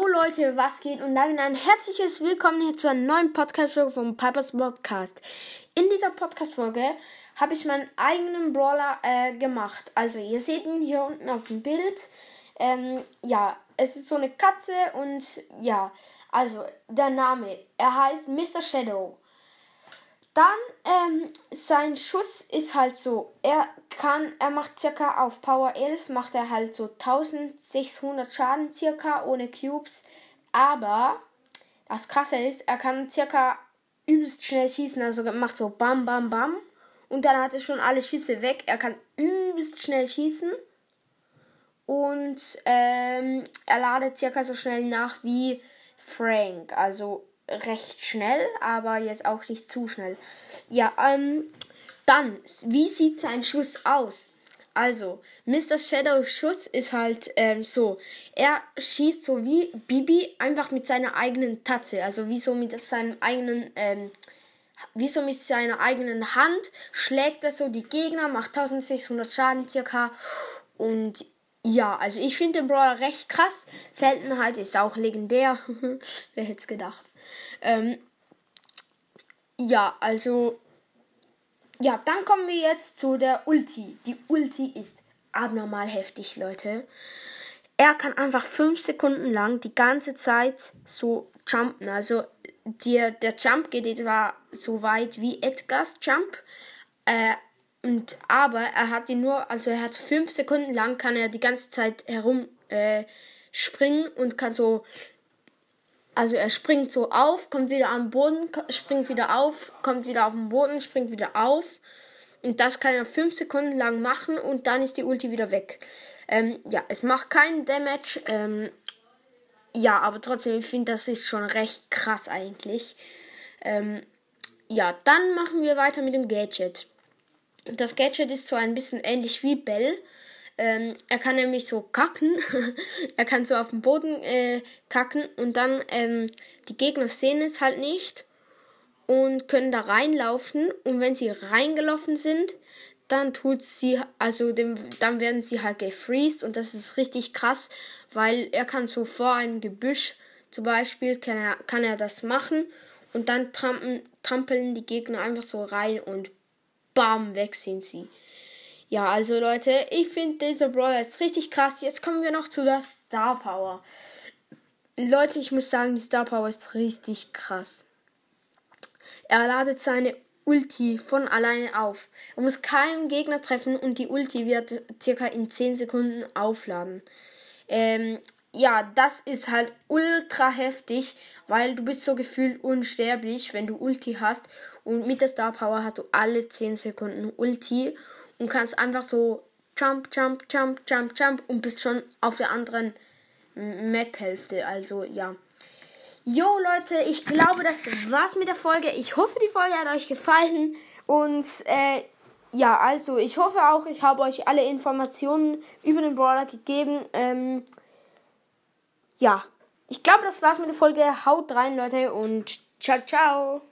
Leute, was geht? Und damit ein herzliches Willkommen hier zu einer neuen Podcast-Folge vom Pipers Podcast. In dieser Podcast-Folge habe ich meinen eigenen Brawler äh, gemacht. Also, ihr seht ihn hier unten auf dem Bild. Ähm, ja, es ist so eine Katze und ja, also der Name, er heißt Mr. Shadow. Dann, ähm, sein Schuss ist halt so, er kann, er macht circa auf Power 11, macht er halt so 1600 Schaden circa ohne Cubes. Aber, das krasse ist, er kann circa übelst schnell schießen, also macht so bam, bam, bam. Und dann hat er schon alle Schüsse weg. Er kann übelst schnell schießen. Und ähm, er ladet circa so schnell nach wie Frank. Also recht schnell, aber jetzt auch nicht zu schnell. Ja, ähm, dann, wie sieht sein Schuss aus? Also, Mr. Shadow Schuss ist halt ähm, so. Er schießt so wie Bibi einfach mit seiner eigenen Tatze. Also wie so mit seinem eigenen, ähm, wie so mit seiner eigenen Hand schlägt er so die Gegner, macht 1600 Schaden circa. Und ja, also ich finde den Brawler recht krass. Seltenheit ist auch legendär. Wer hätte es gedacht? Ähm, ja, also. Ja, dann kommen wir jetzt zu der Ulti. Die Ulti ist abnormal heftig, Leute. Er kann einfach 5 Sekunden lang die ganze Zeit so jumpen. Also der, der Jump geht etwa so weit wie Edgars Jump. Äh, und aber er hat ihn nur, also er hat 5 Sekunden lang kann er die ganze Zeit herum äh, springen und kann so also er springt so auf, kommt wieder am Boden, springt wieder auf, kommt wieder auf den Boden, springt wieder auf. Und das kann er 5 Sekunden lang machen und dann ist die Ulti wieder weg. Ähm, ja, es macht keinen Damage. Ähm, ja, aber trotzdem, ich finde, das ist schon recht krass eigentlich. Ähm, ja, dann machen wir weiter mit dem Gadget. Das Gadget ist so ein bisschen ähnlich wie Bell. Ähm, er kann nämlich so kacken. er kann so auf dem Boden äh, kacken und dann ähm, die Gegner sehen es halt nicht und können da reinlaufen. Und wenn sie reingelaufen sind, dann tut sie, also dem, dann werden sie halt gefreezed und das ist richtig krass, weil er kann so vor einem Gebüsch zum Beispiel kann er, kann er das machen und dann trampeln, trampeln die Gegner einfach so rein und bam, weg sind sie. Ja, also Leute, ich finde dieser Brawler ist richtig krass. Jetzt kommen wir noch zu der Star Power. Leute, ich muss sagen, die Star Power ist richtig krass. Er ladet seine Ulti von alleine auf. Er muss keinen Gegner treffen und die Ulti wird circa in 10 Sekunden aufladen. Ähm, ja, das ist halt ultra heftig, weil du bist so gefühlt unsterblich, wenn du Ulti hast. Und mit der Star Power hast du alle 10 Sekunden Ulti und kannst einfach so jump, jump, jump, jump, jump und bist schon auf der anderen Map-Hälfte. Also ja. Jo Leute, ich glaube, das war's mit der Folge. Ich hoffe, die Folge hat euch gefallen. Und äh, ja, also ich hoffe auch, ich habe euch alle Informationen über den Brawler gegeben. Ähm, ja, ich glaube, das war's mit der Folge. Haut rein, Leute, und ciao, ciao.